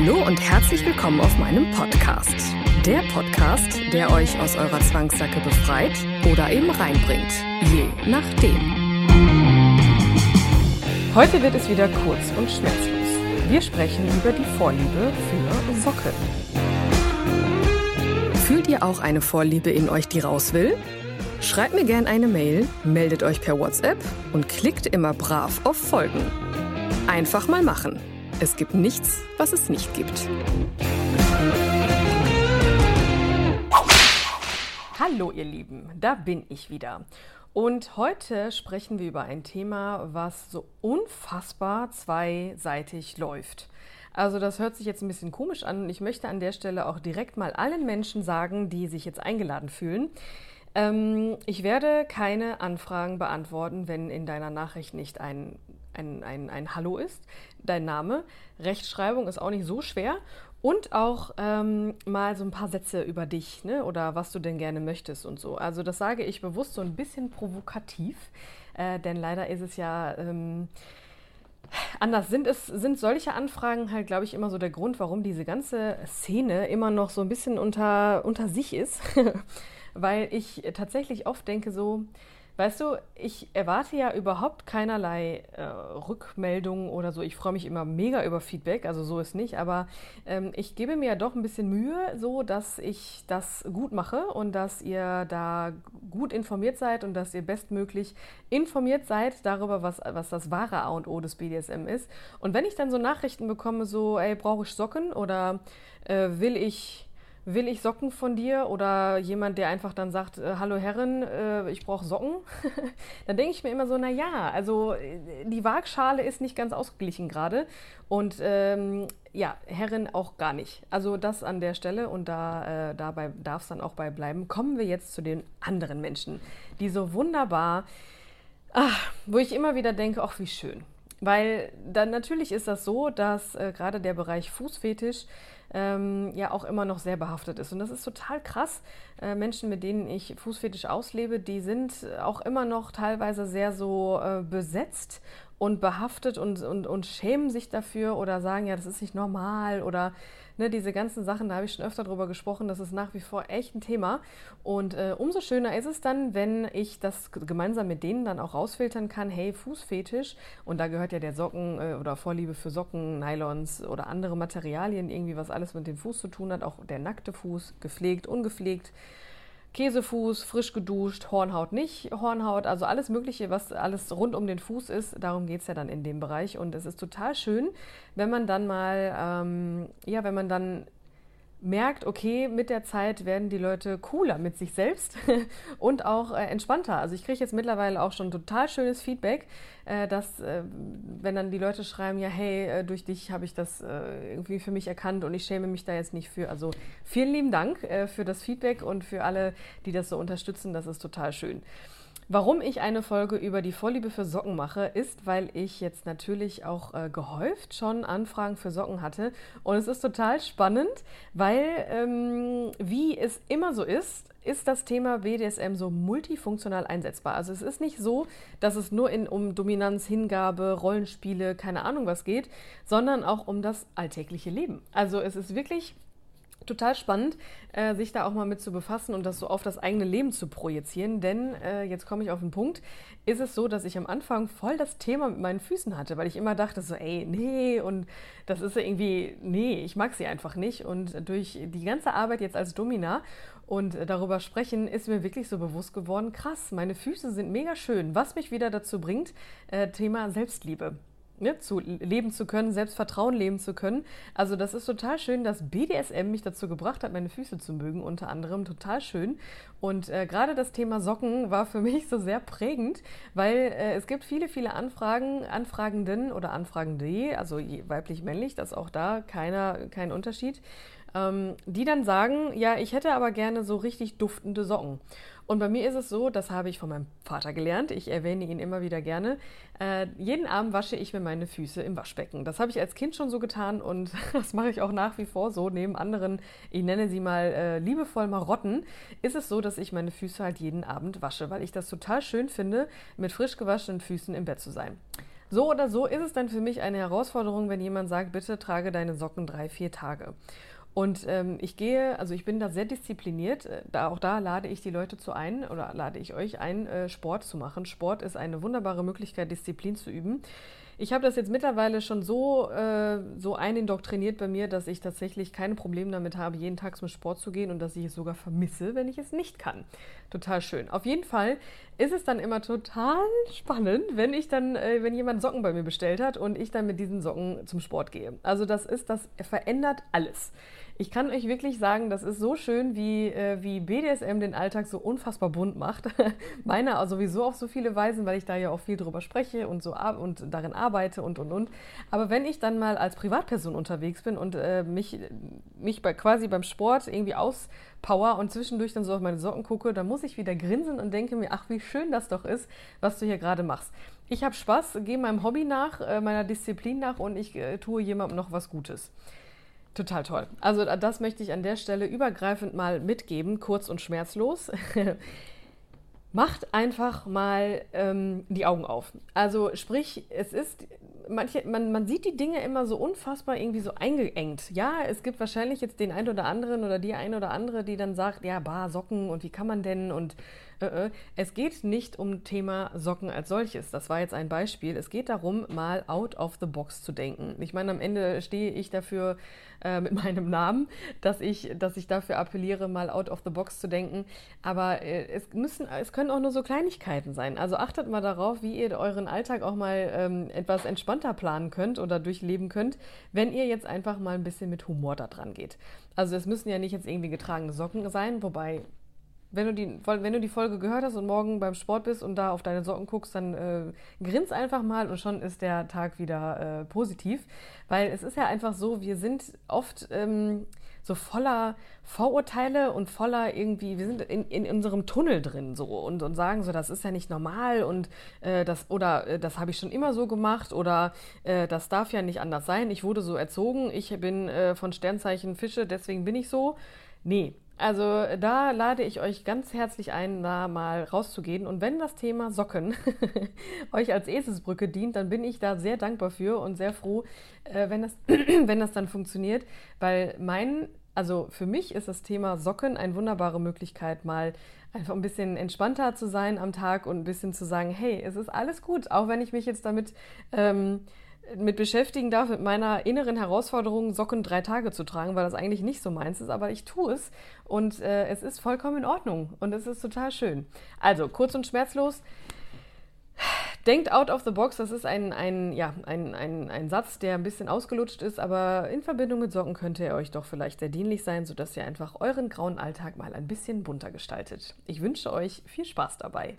Hallo und herzlich willkommen auf meinem Podcast. Der Podcast, der euch aus eurer Zwangssacke befreit oder eben reinbringt, je nachdem. Heute wird es wieder kurz und schmerzlos. Wir sprechen über die Vorliebe für Socken. Fühlt ihr auch eine Vorliebe in euch, die raus will? Schreibt mir gerne eine Mail, meldet euch per WhatsApp und klickt immer brav auf Folgen. Einfach mal machen. Es gibt nichts, was es nicht gibt. Hallo ihr Lieben, da bin ich wieder. Und heute sprechen wir über ein Thema, was so unfassbar zweiseitig läuft. Also das hört sich jetzt ein bisschen komisch an und ich möchte an der Stelle auch direkt mal allen Menschen sagen, die sich jetzt eingeladen fühlen. Ähm, ich werde keine Anfragen beantworten, wenn in deiner Nachricht nicht ein, ein, ein, ein Hallo ist, dein Name. Rechtschreibung ist auch nicht so schwer. Und auch ähm, mal so ein paar Sätze über dich ne? oder was du denn gerne möchtest und so. Also das sage ich bewusst so ein bisschen provokativ, äh, denn leider ist es ja... Ähm, Anders sind es sind solche Anfragen halt, glaube ich, immer so der Grund, warum diese ganze Szene immer noch so ein bisschen unter, unter sich ist. Weil ich tatsächlich oft denke so, Weißt du, ich erwarte ja überhaupt keinerlei äh, Rückmeldungen oder so. Ich freue mich immer mega über Feedback, also so ist nicht. Aber ähm, ich gebe mir ja doch ein bisschen Mühe, so dass ich das gut mache und dass ihr da gut informiert seid und dass ihr bestmöglich informiert seid darüber, was, was das wahre A und O des BDSM ist. Und wenn ich dann so Nachrichten bekomme, so, ey, brauche ich Socken oder äh, will ich will ich Socken von dir oder jemand, der einfach dann sagt, äh, hallo Herren, äh, ich brauche Socken, dann denke ich mir immer so, na ja, also äh, die Waagschale ist nicht ganz ausgeglichen gerade und ähm, ja, Herren auch gar nicht. Also das an der Stelle und da äh, dabei darf es dann auch bei bleiben. Kommen wir jetzt zu den anderen Menschen, die so wunderbar, ach, wo ich immer wieder denke, ach wie schön. Weil dann natürlich ist das so, dass äh, gerade der Bereich Fußfetisch ähm, ja auch immer noch sehr behaftet ist. Und das ist total krass. Äh, Menschen, mit denen ich Fußfetisch auslebe, die sind auch immer noch teilweise sehr so äh, besetzt und behaftet und, und, und schämen sich dafür oder sagen, ja, das ist nicht normal oder ne, diese ganzen Sachen, da habe ich schon öfter drüber gesprochen, das ist nach wie vor echt ein Thema. Und äh, umso schöner ist es dann, wenn ich das gemeinsam mit denen dann auch rausfiltern kann, hey, Fußfetisch, und da gehört ja der Socken äh, oder Vorliebe für Socken, Nylons oder andere Materialien, irgendwie was alles mit dem Fuß zu tun hat, auch der nackte Fuß, gepflegt, ungepflegt. Käsefuß, frisch geduscht, Hornhaut nicht, Hornhaut, also alles Mögliche, was alles rund um den Fuß ist, darum geht es ja dann in dem Bereich. Und es ist total schön, wenn man dann mal, ähm, ja, wenn man dann merkt, okay, mit der Zeit werden die Leute cooler mit sich selbst und auch äh, entspannter. Also ich kriege jetzt mittlerweile auch schon total schönes Feedback, äh, dass äh, wenn dann die Leute schreiben, ja, hey, äh, durch dich habe ich das äh, irgendwie für mich erkannt und ich schäme mich da jetzt nicht für. Also vielen lieben Dank äh, für das Feedback und für alle, die das so unterstützen. Das ist total schön. Warum ich eine Folge über die Vorliebe für Socken mache, ist, weil ich jetzt natürlich auch äh, gehäuft schon Anfragen für Socken hatte. Und es ist total spannend, weil, ähm, wie es immer so ist, ist das Thema BDSM so multifunktional einsetzbar. Also es ist nicht so, dass es nur in, um Dominanz, Hingabe, Rollenspiele, keine Ahnung was geht, sondern auch um das alltägliche Leben. Also es ist wirklich total spannend, äh, sich da auch mal mit zu befassen und das so auf das eigene Leben zu projizieren. Denn äh, jetzt komme ich auf den Punkt. Ist es so, dass ich am Anfang voll das Thema mit meinen Füßen hatte, weil ich immer dachte so, ey, nee, und das ist irgendwie, nee, ich mag sie einfach nicht. Und durch die ganze Arbeit jetzt als Domina und darüber sprechen, ist mir wirklich so bewusst geworden, krass, meine Füße sind mega schön. Was mich wieder dazu bringt, äh, Thema Selbstliebe. Ne, zu leben zu können, Selbstvertrauen leben zu können. Also das ist total schön, dass BDSM mich dazu gebracht hat, meine Füße zu mögen, unter anderem total schön. Und äh, gerade das Thema Socken war für mich so sehr prägend, weil äh, es gibt viele, viele Anfragen, Anfragenden oder Anfragende, also weiblich-männlich, das ist auch da keiner, kein Unterschied, ähm, die dann sagen, ja, ich hätte aber gerne so richtig duftende Socken. Und bei mir ist es so, das habe ich von meinem Vater gelernt, ich erwähne ihn immer wieder gerne, äh, jeden Abend wasche ich mir meine Füße im Waschbecken. Das habe ich als Kind schon so getan und das mache ich auch nach wie vor so. Neben anderen, ich nenne sie mal äh, liebevoll Marotten, ist es so, dass ich meine Füße halt jeden Abend wasche, weil ich das total schön finde, mit frisch gewaschenen Füßen im Bett zu sein. So oder so ist es dann für mich eine Herausforderung, wenn jemand sagt, bitte trage deine Socken drei, vier Tage. Und ähm, ich gehe, also ich bin da sehr diszipliniert. Äh, da, auch da lade ich die Leute zu ein oder lade ich euch ein, äh, Sport zu machen. Sport ist eine wunderbare Möglichkeit, Disziplin zu üben. Ich habe das jetzt mittlerweile schon so, äh, so einindoktriniert bei mir, dass ich tatsächlich keine Probleme damit habe, jeden Tag zum Sport zu gehen und dass ich es sogar vermisse, wenn ich es nicht kann. Total schön. Auf jeden Fall ist es dann immer total spannend, wenn ich dann, äh, wenn jemand Socken bei mir bestellt hat und ich dann mit diesen Socken zum Sport gehe. Also das ist, das verändert alles. Ich kann euch wirklich sagen, das ist so schön, wie, äh, wie BDSM den Alltag so unfassbar bunt macht. Meiner sowieso auf so viele Weisen, weil ich da ja auch viel drüber spreche und so und darin arbeite und und und. Aber wenn ich dann mal als Privatperson unterwegs bin und äh, mich, mich bei, quasi beim Sport irgendwie auspower und zwischendurch dann so auf meine Socken gucke, dann muss ich wieder grinsen und denke mir, ach, wie schön das doch ist, was du hier gerade machst. Ich habe Spaß, gehe meinem Hobby nach, äh, meiner Disziplin nach und ich äh, tue jemandem noch was Gutes. Total toll. Also das möchte ich an der Stelle übergreifend mal mitgeben, kurz und schmerzlos. Macht einfach mal ähm, die Augen auf. Also sprich, es ist, manche, man, man sieht die Dinge immer so unfassbar irgendwie so eingeengt. Ja, es gibt wahrscheinlich jetzt den einen oder anderen oder die eine oder andere, die dann sagt, ja, bar, Socken und wie kann man denn und. Es geht nicht um Thema Socken als solches. Das war jetzt ein Beispiel. Es geht darum, mal out of the box zu denken. Ich meine, am Ende stehe ich dafür äh, mit meinem Namen, dass ich, dass ich dafür appelliere, mal out of the box zu denken. Aber äh, es müssen, es können auch nur so Kleinigkeiten sein. Also achtet mal darauf, wie ihr euren Alltag auch mal ähm, etwas entspannter planen könnt oder durchleben könnt, wenn ihr jetzt einfach mal ein bisschen mit Humor da dran geht. Also es müssen ja nicht jetzt irgendwie getragene Socken sein, wobei wenn du, die, wenn du die Folge gehört hast und morgen beim Sport bist und da auf deine Socken guckst, dann äh, grins einfach mal und schon ist der Tag wieder äh, positiv. Weil es ist ja einfach so, wir sind oft ähm, so voller Vorurteile und voller irgendwie, wir sind in, in unserem Tunnel drin so und, und sagen so, das ist ja nicht normal und äh, das oder äh, das habe ich schon immer so gemacht oder äh, das darf ja nicht anders sein. Ich wurde so erzogen, ich bin äh, von Sternzeichen Fische, deswegen bin ich so. Nee, also da lade ich euch ganz herzlich ein, da mal rauszugehen. Und wenn das Thema Socken euch als Eselsbrücke dient, dann bin ich da sehr dankbar für und sehr froh, äh, wenn, das, wenn das dann funktioniert. Weil mein, also für mich ist das Thema Socken eine wunderbare Möglichkeit, mal einfach ein bisschen entspannter zu sein am Tag und ein bisschen zu sagen, hey, es ist alles gut, auch wenn ich mich jetzt damit... Ähm, mit beschäftigen darf, mit meiner inneren Herausforderung, Socken drei Tage zu tragen, weil das eigentlich nicht so meins ist, aber ich tue es und äh, es ist vollkommen in Ordnung und es ist total schön. Also, kurz und schmerzlos. Denkt out of the box, das ist ein, ein, ja, ein, ein, ein Satz, der ein bisschen ausgelutscht ist, aber in Verbindung mit Socken könnte er euch doch vielleicht sehr dienlich sein, sodass ihr einfach euren grauen Alltag mal ein bisschen bunter gestaltet. Ich wünsche euch viel Spaß dabei.